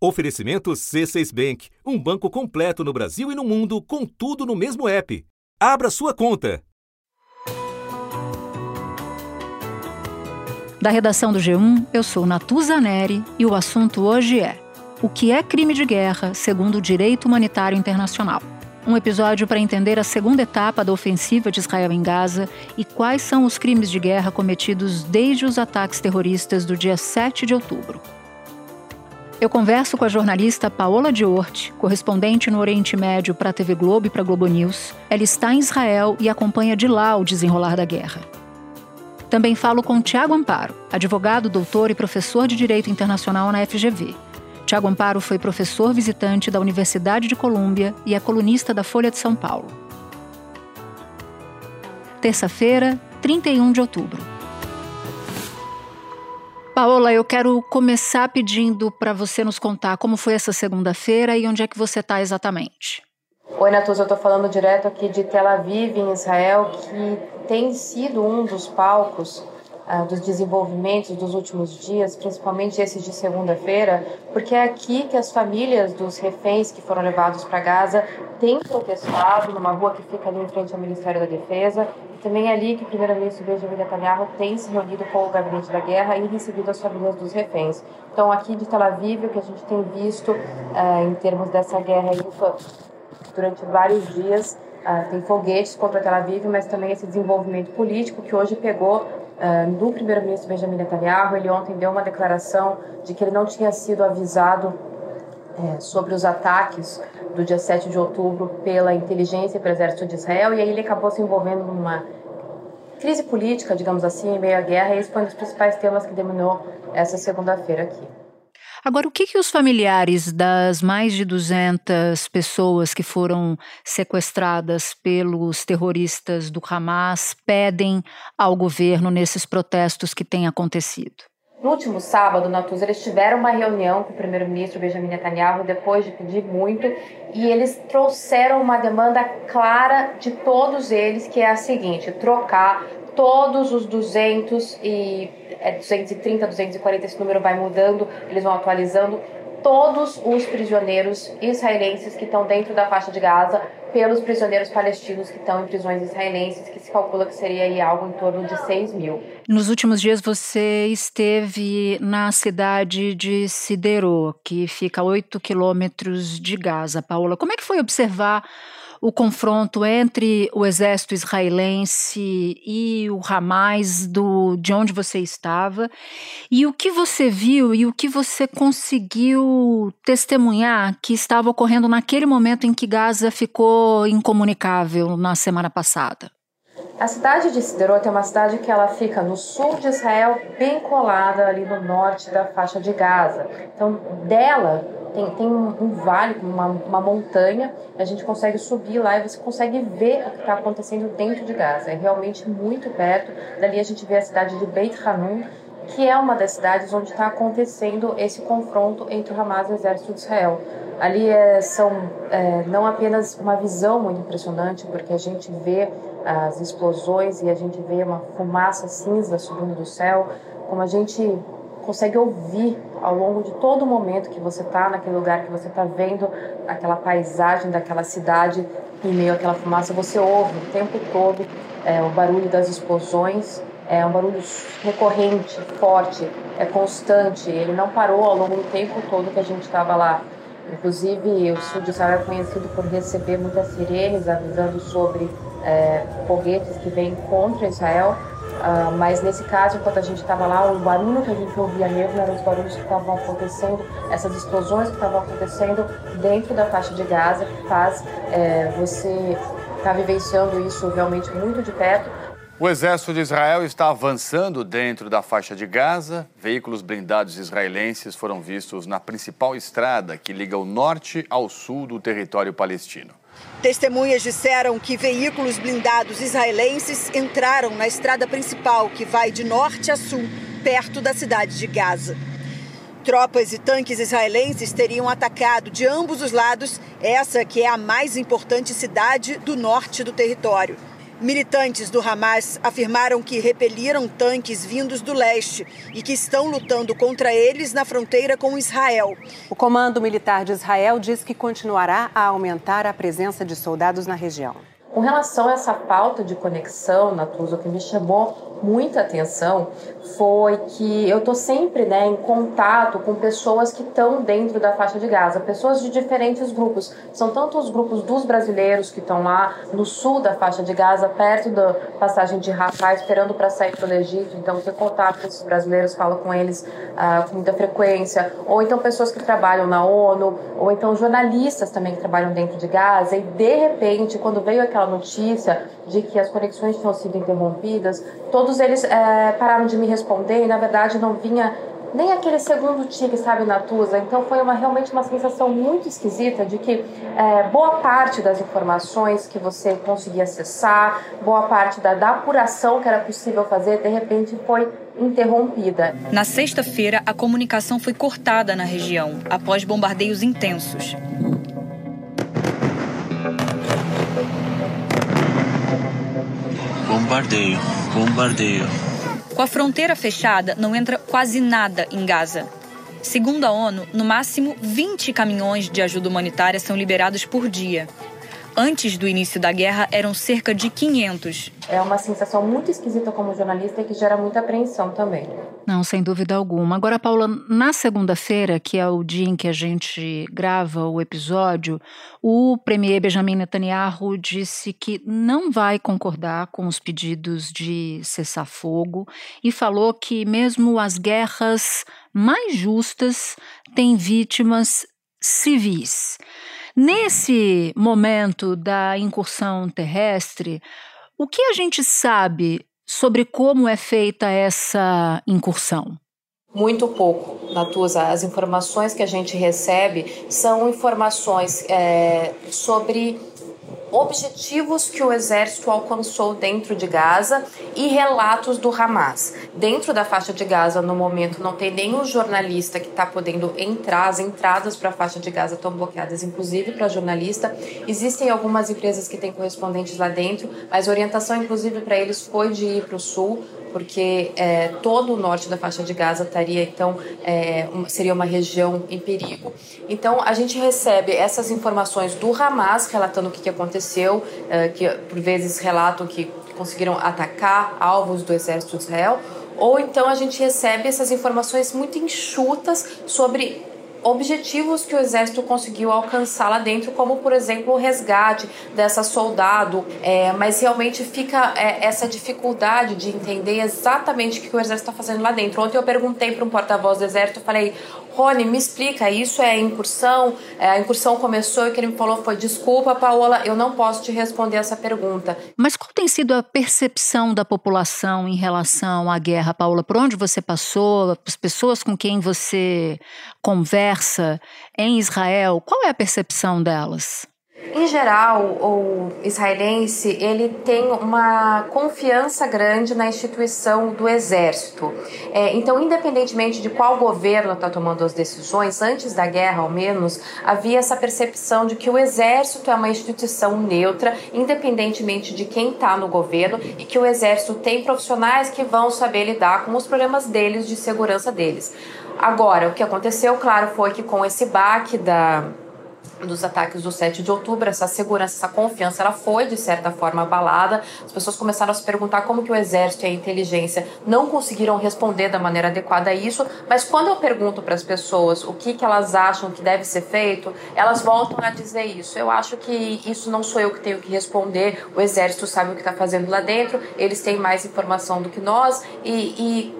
Oferecimento C6 Bank, um banco completo no Brasil e no mundo, com tudo no mesmo app. Abra sua conta. Da redação do G1, eu sou Natuza Neri e o assunto hoje é: o que é crime de guerra segundo o direito humanitário internacional? Um episódio para entender a segunda etapa da ofensiva de Israel em Gaza e quais são os crimes de guerra cometidos desde os ataques terroristas do dia 7 de outubro. Eu converso com a jornalista Paola Diort, correspondente no Oriente Médio para a TV Globo e para a Globo News. Ela está em Israel e acompanha de lá o desenrolar da guerra. Também falo com Tiago Amparo, advogado, doutor e professor de Direito Internacional na FGV. Tiago Amparo foi professor visitante da Universidade de Colômbia e é colunista da Folha de São Paulo. Terça-feira, 31 de outubro. Paola, eu quero começar pedindo para você nos contar como foi essa segunda-feira e onde é que você está exatamente. Oi, Natuza, eu estou falando direto aqui de Tel Aviv, em Israel, que tem sido um dos palcos uh, dos desenvolvimentos dos últimos dias, principalmente esses de segunda-feira, porque é aqui que as famílias dos reféns que foram levados para Gaza têm protestado numa rua que fica ali em frente ao Ministério da Defesa. Também é ali que o primeiro-ministro Benjamin Netanyahu tem se reunido com o gabinete da guerra e recebido as famílias dos reféns. Então, aqui de Tel Aviv, o que a gente tem visto uh, em termos dessa guerra durante vários dias, uh, tem foguetes contra Tel Aviv, mas também esse desenvolvimento político que hoje pegou uh, do primeiro-ministro Benjamin Netanyahu. Ele ontem deu uma declaração de que ele não tinha sido avisado é, sobre os ataques do dia 7 de outubro pela inteligência e pelo exército de Israel, e aí ele acabou se envolvendo numa crise política, digamos assim, em meio à guerra, e esse foi um dos principais temas que dominou essa segunda-feira aqui. Agora, o que, que os familiares das mais de 200 pessoas que foram sequestradas pelos terroristas do Hamas pedem ao governo nesses protestos que têm acontecido? No último sábado, Natuza, eles tiveram uma reunião com o primeiro-ministro Benjamin Netanyahu depois de pedir muito e eles trouxeram uma demanda clara de todos eles, que é a seguinte: trocar todos os 200 e é 230, 240, esse número vai mudando, eles vão atualizando todos os prisioneiros israelenses que estão dentro da faixa de Gaza pelos prisioneiros palestinos que estão em prisões israelenses, que se calcula que seria algo em torno de 6 mil. Nos últimos dias você esteve na cidade de Sidero, que fica a 8 quilômetros de Gaza. Paola, como é que foi observar o confronto entre o exército israelense e o Hamas do, de onde você estava e o que você viu e o que você conseguiu testemunhar que estava ocorrendo naquele momento em que Gaza ficou incomunicável na semana passada. A cidade de Siderot é uma cidade que ela fica no sul de Israel, bem colada ali no norte da faixa de Gaza. Então, dela tem, tem um, vale, uma, uma montanha, a gente consegue subir lá e você consegue ver o que está acontecendo dentro de Gaza. É realmente muito perto. Dali a gente vê a cidade de Beit Hanun, que é uma das cidades onde está acontecendo esse confronto entre o Hamas e o exército de Israel. Ali é, são é, não apenas uma visão muito impressionante, porque a gente vê as explosões e a gente vê uma fumaça cinza subindo do céu, como a gente consegue ouvir ao longo de todo o momento que você está naquele lugar, que você está vendo aquela paisagem daquela cidade em meio àquela fumaça, você ouve o tempo todo é, o barulho das explosões, é um barulho recorrente, forte, é constante, ele não parou ao longo do tempo todo que a gente estava lá. Inclusive, o sul de Israel é conhecido por receber muitas sirenes avisando sobre é, foguetes que vêm contra Israel. Uh, mas nesse caso, enquanto a gente estava lá, o barulho que a gente ouvia mesmo eram os barulhos que estavam acontecendo, essas explosões que estavam acontecendo dentro da faixa de Gaza, que faz é, você estar tá vivenciando isso realmente muito de perto. O exército de Israel está avançando dentro da faixa de Gaza. Veículos blindados israelenses foram vistos na principal estrada que liga o norte ao sul do território palestino. Testemunhas disseram que veículos blindados israelenses entraram na estrada principal que vai de norte a sul, perto da cidade de Gaza. Tropas e tanques israelenses teriam atacado de ambos os lados essa que é a mais importante cidade do norte do território. Militantes do Hamas afirmaram que repeliram tanques vindos do leste e que estão lutando contra eles na fronteira com Israel. O Comando Militar de Israel diz que continuará a aumentar a presença de soldados na região. Com relação a essa falta de conexão, Natuza, o que me chamou muita atenção foi que eu tô sempre né, em contato com pessoas que estão dentro da faixa de Gaza, pessoas de diferentes grupos. São tanto os grupos dos brasileiros que estão lá no sul da faixa de Gaza, perto da passagem de Rafah, esperando para sair para o Egito. Então, ter contato com esses brasileiros, falo com eles uh, com muita frequência. Ou então pessoas que trabalham na ONU, ou então jornalistas também que trabalham dentro de Gaza. E de repente, quando veio aquela notícia de que as conexões tinham sido interrompidas, todos eles é, pararam de me responder e na verdade não vinha nem aquele segundo tique, sabe, Natuza. Então foi uma, realmente uma sensação muito esquisita de que é, boa parte das informações que você conseguia acessar, boa parte da, da apuração que era possível fazer, de repente foi interrompida. Na sexta-feira, a comunicação foi cortada na região após bombardeios intensos. Bombardeio, bombardeio. Com a fronteira fechada, não entra quase nada em Gaza. Segundo a ONU, no máximo 20 caminhões de ajuda humanitária são liberados por dia. Antes do início da guerra, eram cerca de 500. É uma sensação muito esquisita como jornalista e que gera muita apreensão também. Não, sem dúvida alguma. Agora, Paula, na segunda-feira, que é o dia em que a gente grava o episódio, o premier Benjamin Netanyahu disse que não vai concordar com os pedidos de cessar fogo e falou que mesmo as guerras mais justas têm vítimas civis. Nesse momento da incursão terrestre, o que a gente sabe sobre como é feita essa incursão? Muito pouco, Natuza. As informações que a gente recebe são informações é, sobre objetivos que o exército alcançou dentro de Gaza e relatos do Hamas. Dentro da faixa de Gaza, no momento, não tem nenhum jornalista que está podendo entrar. As entradas para a faixa de Gaza estão bloqueadas, inclusive para jornalista. Existem algumas empresas que têm correspondentes lá dentro, mas a orientação, inclusive, para eles foi de ir para o sul porque é, todo o norte da faixa de Gaza estaria então é, seria uma região em perigo. Então a gente recebe essas informações do Hamas relatando o que, que aconteceu, é, que por vezes relatam que conseguiram atacar alvos do exército de Israel, ou então a gente recebe essas informações muito enxutas sobre objetivos que o exército conseguiu alcançar lá dentro, como por exemplo o resgate dessa soldado, é, mas realmente fica é, essa dificuldade de entender exatamente o que o exército está fazendo lá dentro. Ontem eu perguntei para um porta-voz do exército, falei, Rony, me explica, isso é incursão? É, a incursão começou e o que ele me falou foi: desculpa, Paola, eu não posso te responder essa pergunta. Mas qual tem sido a percepção da população em relação à guerra, Paola? Por onde você passou, as pessoas com quem você conversa em Israel, qual é a percepção delas? Em geral, o israelense ele tem uma confiança grande na instituição do exército. É, então, independentemente de qual governo está tomando as decisões, antes da guerra, ao menos, havia essa percepção de que o exército é uma instituição neutra, independentemente de quem está no governo, e que o exército tem profissionais que vão saber lidar com os problemas deles, de segurança deles. Agora, o que aconteceu, claro, foi que com esse baque da dos ataques do 7 de outubro, essa segurança, essa confiança, ela foi de certa forma abalada. As pessoas começaram a se perguntar como que o exército e a inteligência não conseguiram responder da maneira adequada a isso, mas quando eu pergunto para as pessoas o que que elas acham que deve ser feito, elas voltam a dizer isso. Eu acho que isso não sou eu que tenho que responder. O exército sabe o que está fazendo lá dentro, eles têm mais informação do que nós e,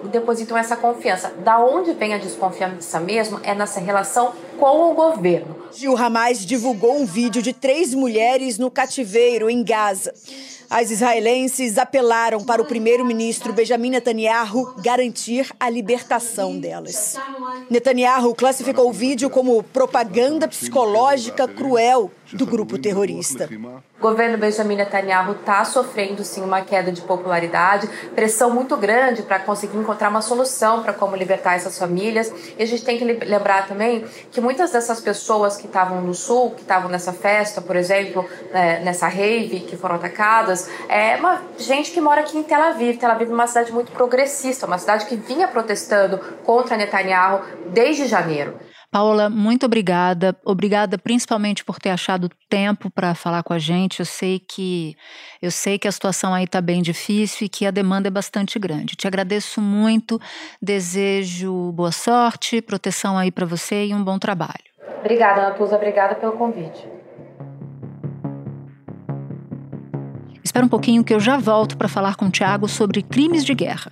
e depositam essa confiança. Da onde vem a desconfiança mesmo é nessa relação com o governo. Gil Hamas divulgou um vídeo de três mulheres no cativeiro em Gaza. As israelenses apelaram para o primeiro-ministro Benjamin Netanyahu garantir a libertação delas. Netanyahu classificou o vídeo como propaganda psicológica cruel do grupo terrorista. O governo Benjamin Netanyahu está sofrendo sim uma queda de popularidade, pressão muito grande para conseguir encontrar uma solução para como libertar essas famílias. E a gente tem que lembrar também que muitas dessas pessoas que estavam no sul, que estavam nessa festa, por exemplo, né, nessa rave, que foram atacadas, é uma gente que mora aqui em Tel Aviv. Tel Aviv é uma cidade muito progressista, uma cidade que vinha protestando contra Netanyahu desde janeiro. Paola, muito obrigada. Obrigada principalmente por ter achado tempo para falar com a gente. Eu sei que eu sei que a situação aí está bem difícil e que a demanda é bastante grande. Te agradeço muito. Desejo boa sorte, proteção aí para você e um bom trabalho. Obrigada, Natuza. Obrigada pelo convite. Espera um pouquinho que eu já volto para falar com o Tiago sobre crimes de guerra.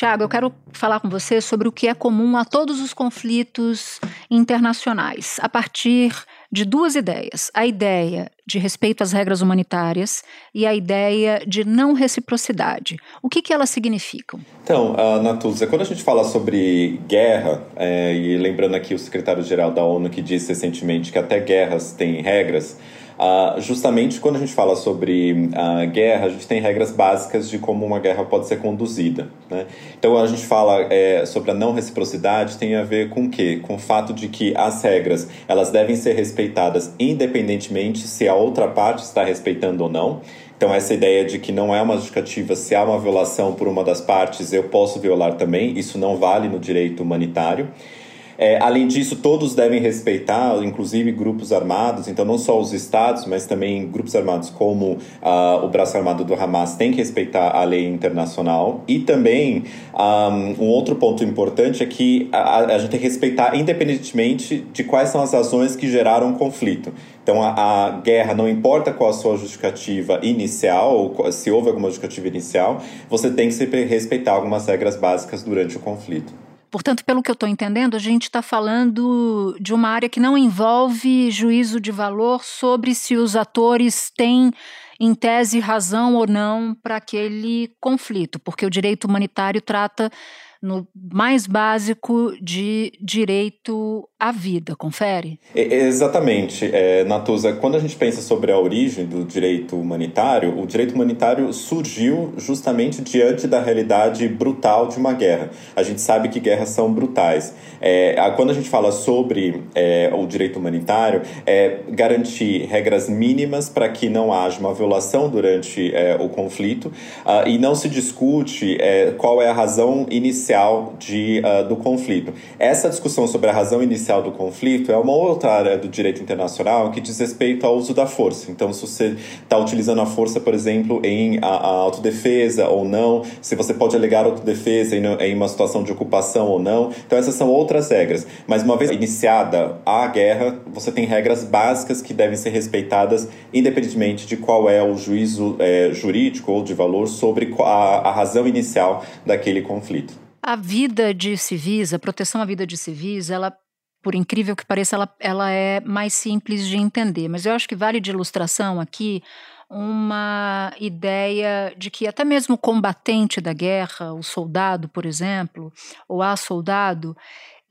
Tiago, eu quero falar com você sobre o que é comum a todos os conflitos internacionais, a partir de duas ideias: a ideia de respeito às regras humanitárias e a ideia de não reciprocidade. O que, que elas significam? Então, uh, Natuza, quando a gente fala sobre guerra, é, e lembrando aqui o secretário-geral da ONU que disse recentemente que até guerras têm regras. Uh, justamente quando a gente fala sobre a uh, guerra, a gente tem regras básicas de como uma guerra pode ser conduzida. Né? Então, a gente fala é, sobre a não reciprocidade, tem a ver com o quê? Com o fato de que as regras elas devem ser respeitadas independentemente se a outra parte está respeitando ou não. Então, essa ideia de que não é uma justificativa se há uma violação por uma das partes, eu posso violar também, isso não vale no direito humanitário. É, além disso, todos devem respeitar, inclusive grupos armados, então não só os estados, mas também grupos armados como uh, o braço armado do Hamas tem que respeitar a lei internacional. E também um, um outro ponto importante é que a, a, gente tem que respeitar independentemente de quais são as razões que geraram o conflito. Então, a, a, guerra, não importa qual a sua justificativa inicial, ou se houve alguma justificativa inicial, você tem que sempre respeitar algumas regras básicas durante o conflito. Portanto, pelo que eu estou entendendo, a gente está falando de uma área que não envolve juízo de valor sobre se os atores têm, em tese, razão ou não para aquele conflito, porque o direito humanitário trata no mais básico de direito à vida, confere? exatamente, é, Natuza. Quando a gente pensa sobre a origem do direito humanitário, o direito humanitário surgiu justamente diante da realidade brutal de uma guerra. A gente sabe que guerras são brutais. É, quando a gente fala sobre é, o direito humanitário, é garantir regras mínimas para que não haja uma violação durante é, o conflito uh, e não se discute é, qual é a razão inicial de, uh, do conflito. Essa discussão sobre a razão inicial inicial do conflito é uma outra área do direito internacional que diz respeito ao uso da força. Então, se você está utilizando a força, por exemplo, em a, a, autodefesa ou não, se você pode alegar autodefesa em, em uma situação de ocupação ou não. Então, essas são outras regras. Mas uma vez iniciada a guerra, você tem regras básicas que devem ser respeitadas, independentemente de qual é o juízo é, jurídico ou de valor sobre a, a razão inicial daquele conflito. A vida de civis, a proteção à vida de civis, ela por incrível que pareça, ela, ela é mais simples de entender. Mas eu acho que vale de ilustração aqui uma ideia de que até mesmo o combatente da guerra, o soldado, por exemplo, ou a soldado,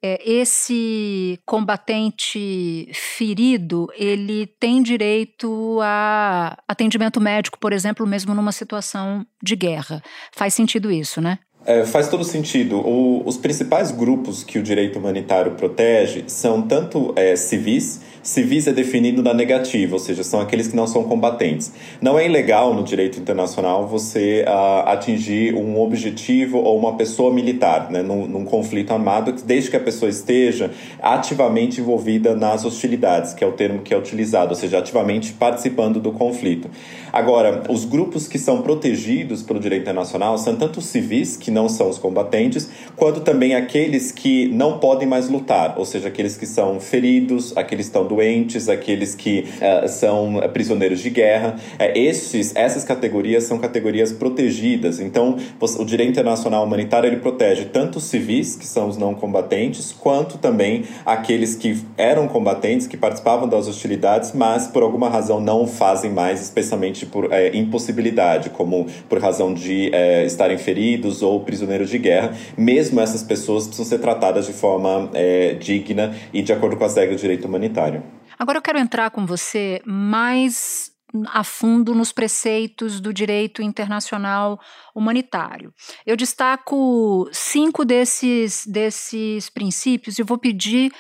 é, esse combatente ferido, ele tem direito a atendimento médico, por exemplo, mesmo numa situação de guerra. Faz sentido isso, né? É, faz todo sentido. O, os principais grupos que o direito humanitário protege são tanto é, civis, civis é definido na negativa, ou seja, são aqueles que não são combatentes. Não é ilegal no direito internacional você uh, atingir um objetivo ou uma pessoa militar né, num, num, conflito armado, desde que a pessoa esteja ativamente envolvida nas hostilidades, que é o termo que é utilizado, ou seja, ativamente participando do conflito. Agora, os grupos que são protegidos pelo direito internacional são tanto civis, que que não são os combatentes, quanto também aqueles que não podem mais lutar, ou seja, aqueles que são feridos, aqueles que estão doentes, aqueles que uh, são prisioneiros de guerra. Esses, essas categorias são categorias protegidas. Então, o direito internacional humanitário ele protege tanto os civis, que são os não combatentes, quanto também aqueles que eram combatentes, que participavam das hostilidades, mas por alguma razão não fazem mais, especialmente por é, impossibilidade, como por razão de é, estarem feridos ou prisioneiros de guerra. Mesmo essas pessoas precisam ser tratadas de forma é, digna e de acordo com as regras do direito humanitário. Agora eu quero entrar com você mais a fundo nos preceitos do direito internacional humanitário. Eu destaco cinco desses, desses princípios e vou pedir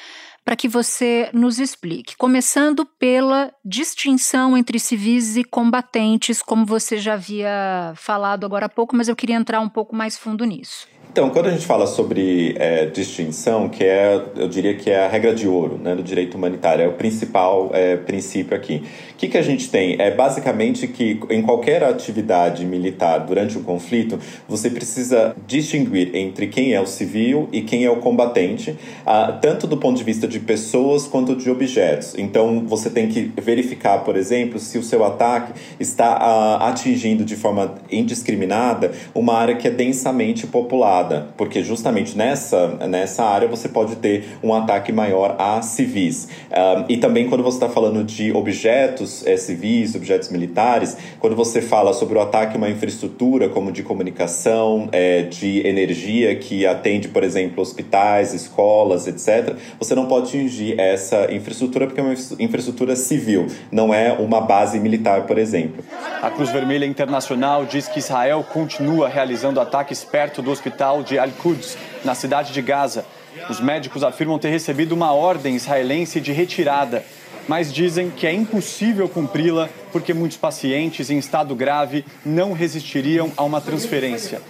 para que você nos explique, começando pela distinção entre civis e combatentes, como você já havia falado agora há pouco, mas eu queria entrar um pouco mais fundo nisso. Então, quando a gente fala sobre é, distinção, que é, eu diria que é a regra de ouro né, do direito humanitário, é o principal é, princípio aqui. O que, que a gente tem? É basicamente que em qualquer atividade militar durante um conflito, você precisa distinguir entre quem é o civil e quem é o combatente, ah, tanto do ponto de vista de pessoas quanto de objetos. Então, você tem que verificar, por exemplo, se o seu ataque está ah, atingindo de forma indiscriminada uma área que é densamente populada porque justamente nessa, nessa área você pode ter um ataque maior a civis. Um, e também quando você está falando de objetos é, civis, objetos militares, quando você fala sobre o ataque a uma infraestrutura como de comunicação, é, de energia que atende, por exemplo, hospitais, escolas, etc., você não pode atingir essa infraestrutura porque é uma infraestrutura civil, não é uma base militar, por exemplo. A Cruz Vermelha Internacional diz que Israel continua realizando ataques perto do hospital hospital de Al-Quds, na cidade de Gaza. Os médicos afirmam ter recebido uma ordem israelense de retirada, mas dizem que é impossível cumpri-la porque muitos pacientes em estado grave não resistiriam a uma transferência.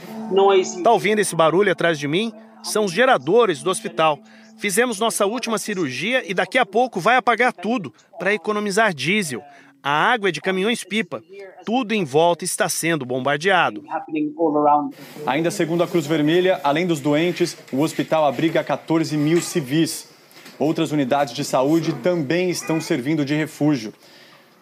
Está ouvindo esse barulho atrás de mim? São os geradores do hospital. Fizemos nossa última cirurgia e daqui a pouco vai apagar tudo para economizar diesel. A água é de caminhões-pipa. Tudo em volta está sendo bombardeado. Ainda segundo a Cruz Vermelha, além dos doentes, o hospital abriga 14 mil civis. Outras unidades de saúde também estão servindo de refúgio.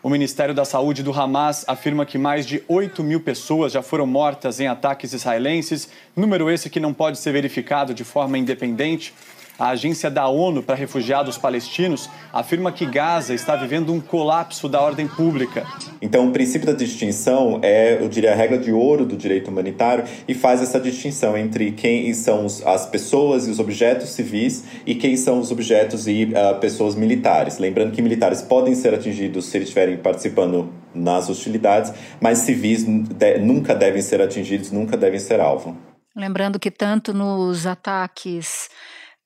O Ministério da Saúde do Hamas afirma que mais de 8 mil pessoas já foram mortas em ataques israelenses, número esse que não pode ser verificado de forma independente. A agência da ONU para refugiados palestinos afirma que Gaza está vivendo um colapso da ordem pública. Então, o princípio da distinção é, eu diria, a regra de ouro do direito humanitário e faz essa distinção entre quem são as pessoas e os objetos civis e quem são os objetos e uh, pessoas militares. Lembrando que militares podem ser atingidos se eles estiverem participando nas hostilidades, mas civis de, nunca devem ser atingidos, nunca devem ser alvo. Lembrando que tanto nos ataques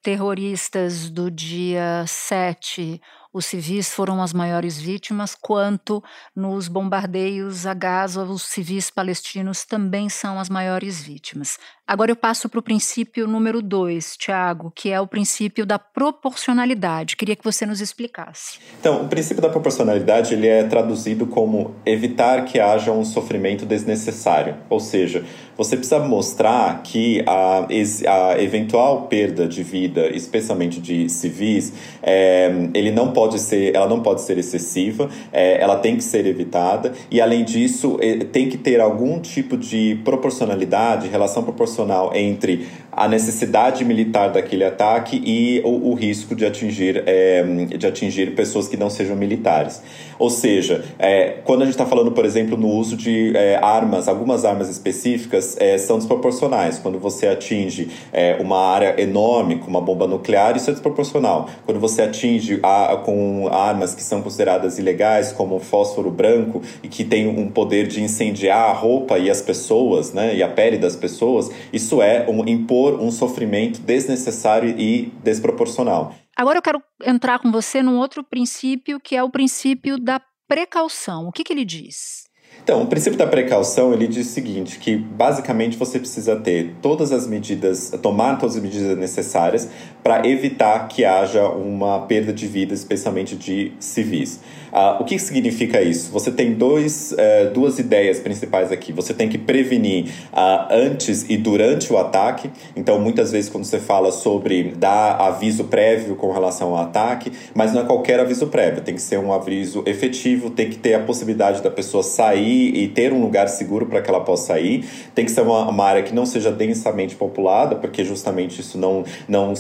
terroristas do dia 7 os civis foram as maiores vítimas, quanto nos bombardeios a Gaza, os civis palestinos também são as maiores vítimas. Agora eu passo para o princípio número dois, Tiago, que é o princípio da proporcionalidade. Queria que você nos explicasse. Então, o princípio da proporcionalidade ele é traduzido como evitar que haja um sofrimento desnecessário. Ou seja, você precisa mostrar que a, a eventual perda de vida, especialmente de civis, é, ele não pode ser, ela não pode ser excessiva, é, ela tem que ser evitada e além disso é, tem que ter algum tipo de proporcionalidade, relação proporcional entre a necessidade militar daquele ataque e o, o risco de atingir, é, de atingir pessoas que não sejam militares. Ou seja, é, quando a gente está falando, por exemplo, no uso de é, armas, algumas armas específicas é, são desproporcionais. Quando você atinge é, uma área enorme, com uma bomba nuclear, isso é desproporcional. Quando você atinge a, com armas que são consideradas ilegais, como fósforo branco, e que tem um poder de incendiar a roupa e as pessoas, né, e a pele das pessoas, isso é um impor um sofrimento desnecessário e desproporcional. Agora eu quero entrar com você num outro princípio, que é o princípio da precaução. O que, que ele diz? Então, o princípio da precaução, ele diz o seguinte, que basicamente você precisa ter todas as medidas, tomar todas as medidas necessárias para evitar que haja uma perda de vida, especialmente de civis. Uh, o que significa isso? Você tem dois, uh, duas ideias principais aqui. Você tem que prevenir uh, antes e durante o ataque. Então, muitas vezes, quando você fala sobre dar aviso prévio com relação ao ataque, mas não é qualquer aviso prévio, tem que ser um aviso efetivo, tem que ter a possibilidade da pessoa sair e ter um lugar seguro para que ela possa sair. Tem que ser uma, uma, área que não seja densamente populada, porque justamente isso não, não,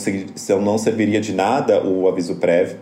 não serviria de nada o aviso prévio.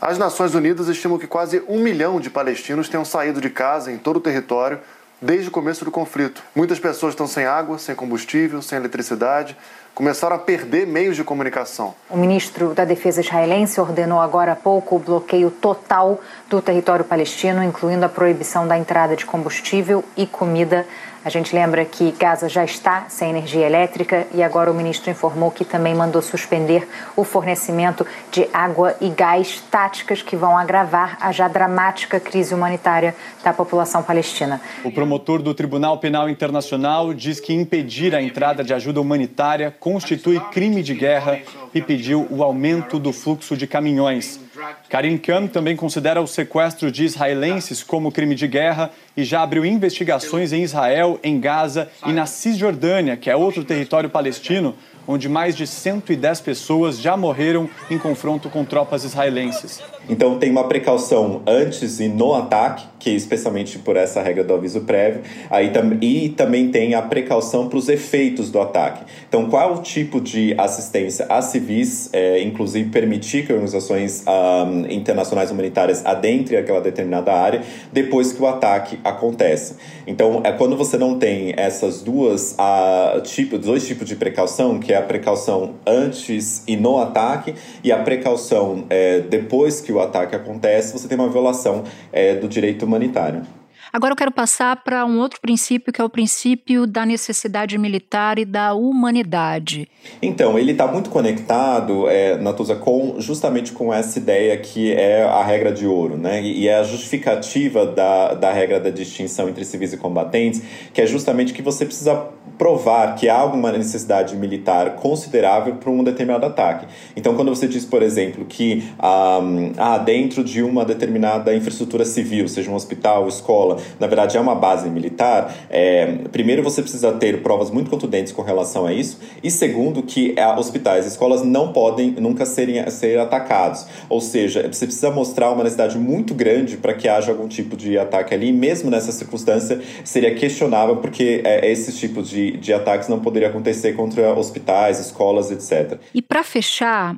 As Nações Unidas estimam que quase um milhão de palestinos tenham saído de casa em todo o território desde o começo do conflito. Muitas pessoas estão sem água, sem combustível, sem eletricidade, começaram a perder meios de comunicação. O ministro da Defesa israelense ordenou agora há pouco o bloqueio total do território palestino, incluindo a proibição da entrada de combustível e comida a gente lembra que Gaza já está sem energia elétrica e agora o ministro informou que também mandou suspender o fornecimento de água e gás, táticas que vão agravar a já dramática crise humanitária da população palestina. O promotor do Tribunal Penal Internacional diz que impedir a entrada de ajuda humanitária constitui crime de guerra e pediu o aumento do fluxo de caminhões. Karim Khan também considera o sequestro de israelenses como crime de guerra e já abriu investigações em Israel, em Gaza e na Cisjordânia, que é outro território palestino, onde mais de 110 pessoas já morreram em confronto com tropas israelenses. Então tem uma precaução antes e no ataque, que especialmente por essa regra do aviso prévio, aí tam e também tem a precaução para os efeitos do ataque. Então qual o tipo de assistência a civis, é, inclusive permitir que organizações um, internacionais humanitárias adentrem aquela determinada área depois que o ataque acontece. Então é quando você não tem essas duas uh, tipo, dois tipos de precaução, que é a precaução antes e no ataque e a precaução é, depois que o ataque acontece, você tem uma violação é, do direito humanitário. Agora eu quero passar para um outro princípio, que é o princípio da necessidade militar e da humanidade. Então, ele está muito conectado, é, Natuza, com, justamente com essa ideia que é a regra de ouro, né? E é a justificativa da, da regra da distinção entre civis e combatentes, que é justamente que você precisa provar que há alguma necessidade militar considerável para um determinado ataque. Então, quando você diz, por exemplo, que um, ah, dentro de uma determinada infraestrutura civil, seja um hospital, escola, na verdade é uma base militar, é, primeiro você precisa ter provas muito contundentes com relação a isso, e segundo, que é, hospitais escolas não podem nunca serem, ser atacados. Ou seja, você precisa mostrar uma necessidade muito grande para que haja algum tipo de ataque ali, e mesmo nessa circunstância seria questionável, porque é, esses tipos de de, ataques não poderia acontecer contra hospitais, escolas, etc. E para fechar,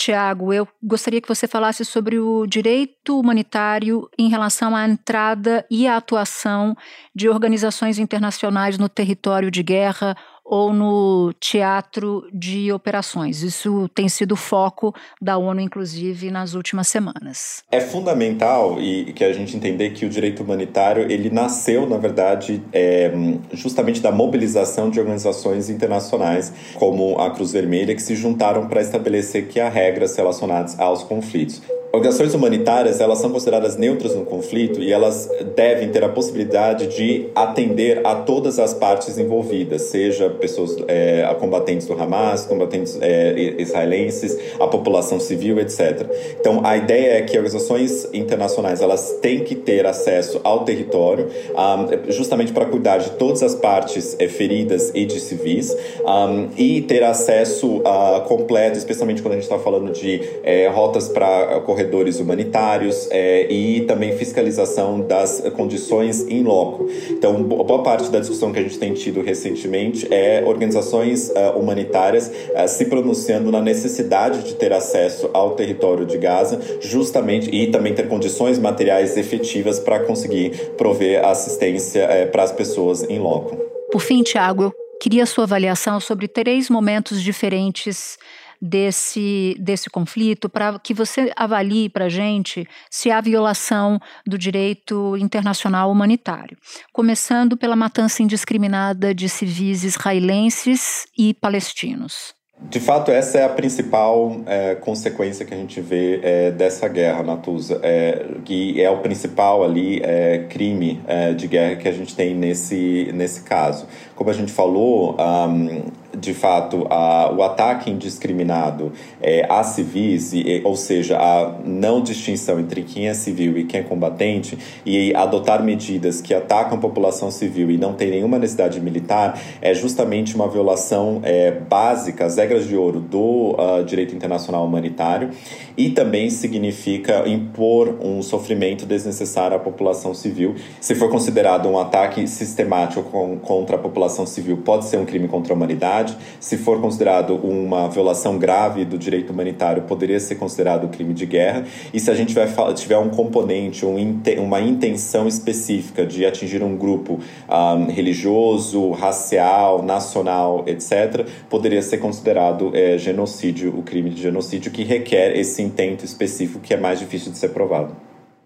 Tiago, eu gostaria que você falasse sobre o direito humanitário em relação à entrada e à atuação de organizações internacionais no território de guerra ou no teatro de operações. Isso tem sido foco da ONU, inclusive, nas últimas semanas. É fundamental e que a gente entender que o direito humanitário ele nasceu, na verdade, é, justamente da mobilização de organizações internacionais, como a Cruz Vermelha, que se juntaram para estabelecer que há regras relacionadas aos conflitos. Organizações humanitárias, elas são consideradas neutras no conflito e elas devem ter a possibilidade de atender a todas as partes envolvidas, seja pessoas, é, a combatentes do Hamas, combatentes é, israelenses, a população civil, etc. Então, a ideia é que organizações internacionais, elas têm que ter acesso ao território, um, justamente para cuidar de todas as partes é, feridas e de civis, um, e ter acesso uh, completo, especialmente quando a gente está falando de é, rotas para correr corredores humanitários é, e também fiscalização das condições em loco. Então, boa parte da discussão que a gente tem tido recentemente é organizações uh, humanitárias uh, se pronunciando na necessidade de ter acesso ao território de Gaza, justamente e também ter condições materiais efetivas para conseguir prover assistência uh, para as pessoas em loco. Por fim, Tiago, eu queria sua avaliação sobre três momentos diferentes desse, desse conflito, para que você avalie para a gente se há violação do direito internacional humanitário. Começando pela matança indiscriminada de civis israelenses e palestinos. De fato, essa é a principal é, consequência que a gente vê é, dessa guerra, Natuza, é, que é o principal ali é, crime é, de guerra que a gente tem nesse, nesse caso. Como a gente falou, um, de fato, a, o ataque indiscriminado é, a civis, e, ou seja, a não distinção entre quem é civil e quem é combatente, e adotar medidas que atacam a população civil e não tem nenhuma necessidade militar, é justamente uma violação é, básica, as regras de ouro do uh, direito internacional humanitário, e também significa impor um sofrimento desnecessário à população civil. Se for considerado um ataque sistemático com, contra a população civil, pode ser um crime contra a humanidade se for considerado uma violação grave do direito humanitário, poderia ser considerado crime de guerra. E se a gente tiver um componente, uma intenção específica de atingir um grupo um, religioso, racial, nacional, etc., poderia ser considerado é, genocídio, o crime de genocídio, que requer esse intento específico que é mais difícil de ser provado.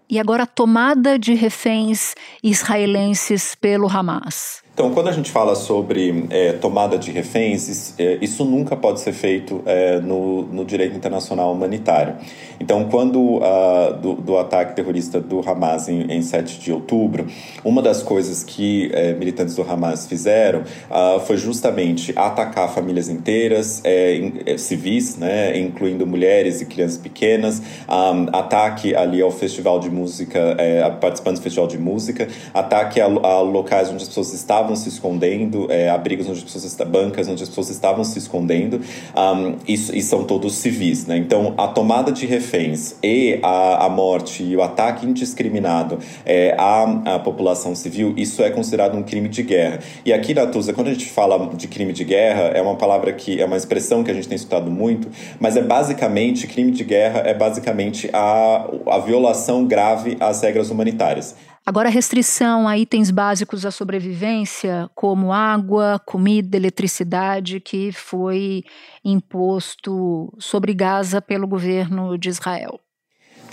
E agora a tomada de reféns israelenses pelo Hamas. Então, quando a gente fala sobre é, tomada de reféns, é, isso nunca pode ser feito é, no, no, direito internacional humanitário. Então, quando uh, do, do, ataque terrorista do Hamas em, em 7 de outubro, uma das coisas que é, militantes do Hamas fizeram uh, foi justamente atacar famílias inteiras, é, é, civis, né, incluindo mulheres e crianças pequenas, um, ataque ali ao festival de música, participantes do festival de música, ataque a, a locais onde as pessoas estavam estavam se escondendo, é, abrigos onde as pessoas bancas onde as pessoas estavam se escondendo, um, e, e, são todos civis, né? Então, a tomada de reféns e a, a morte e o ataque indiscriminado é, à, à população civil, isso é considerado um crime de guerra. E aqui, Natuza, quando a gente fala de crime de guerra, é uma palavra que é uma expressão que a gente tem escutado muito, mas é basicamente crime de guerra é basicamente a, a violação grave às regras humanitárias. Agora, a restrição a itens básicos da sobrevivência, como água, comida, eletricidade, que foi imposto sobre Gaza pelo governo de Israel.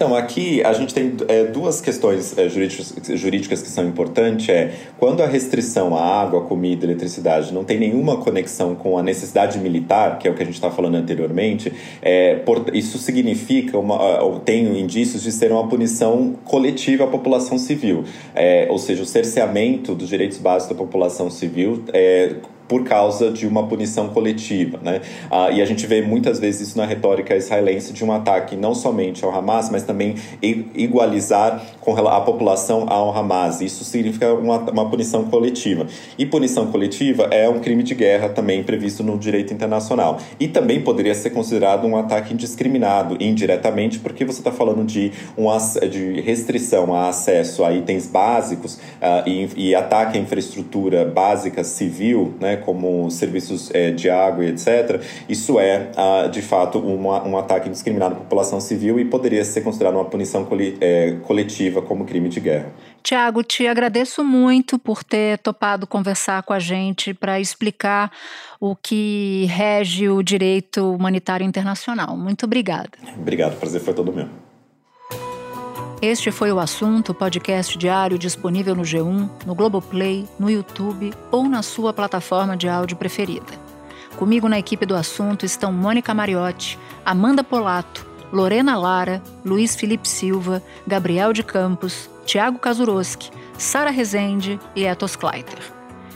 Então, aqui a gente tem é, duas questões é, jurídicas, jurídicas que são importantes. É quando a restrição à água, comida, eletricidade não tem nenhuma conexão com a necessidade militar, que é o que a gente está falando anteriormente, é, por, isso significa, uma, tem indícios de ser uma punição coletiva à população civil. É, ou seja, o cerceamento dos direitos básicos da população civil é, por causa de uma punição coletiva. Né? Ah, e a gente vê muitas vezes isso na retórica israelense de um ataque não somente ao Hamas, mas também igualizar com a população ao Hamas. Isso significa uma, uma punição coletiva. E punição coletiva é um crime de guerra também previsto no direito internacional. E também poderia ser considerado um ataque indiscriminado, indiretamente, porque você está falando de, um, de restrição a acesso a itens básicos uh, e, e ataque à infraestrutura básica civil, né, como serviços é, de água etc., isso é, ah, de fato, uma, um ataque indiscriminado à população civil e poderia ser considerado uma punição é, coletiva como crime de guerra. Tiago, te agradeço muito por ter topado conversar com a gente para explicar o que rege o direito humanitário internacional. Muito obrigada. Obrigado, o prazer foi todo meu. Este foi o assunto, podcast diário disponível no G1, no Globoplay, no YouTube ou na sua plataforma de áudio preferida. Comigo na equipe do assunto estão Mônica Mariotti, Amanda Polato, Lorena Lara, Luiz Felipe Silva, Gabriel de Campos, Tiago Kazuroski, Sara Rezende e Etos Kleiter.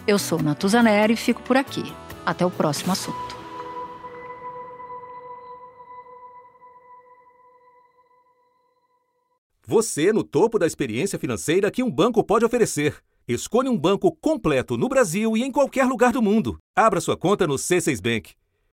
Eu sou Natuza Neri e fico por aqui. Até o próximo assunto. Você no topo da experiência financeira que um banco pode oferecer. Escolha um banco completo no Brasil e em qualquer lugar do mundo. Abra sua conta no C6 Bank.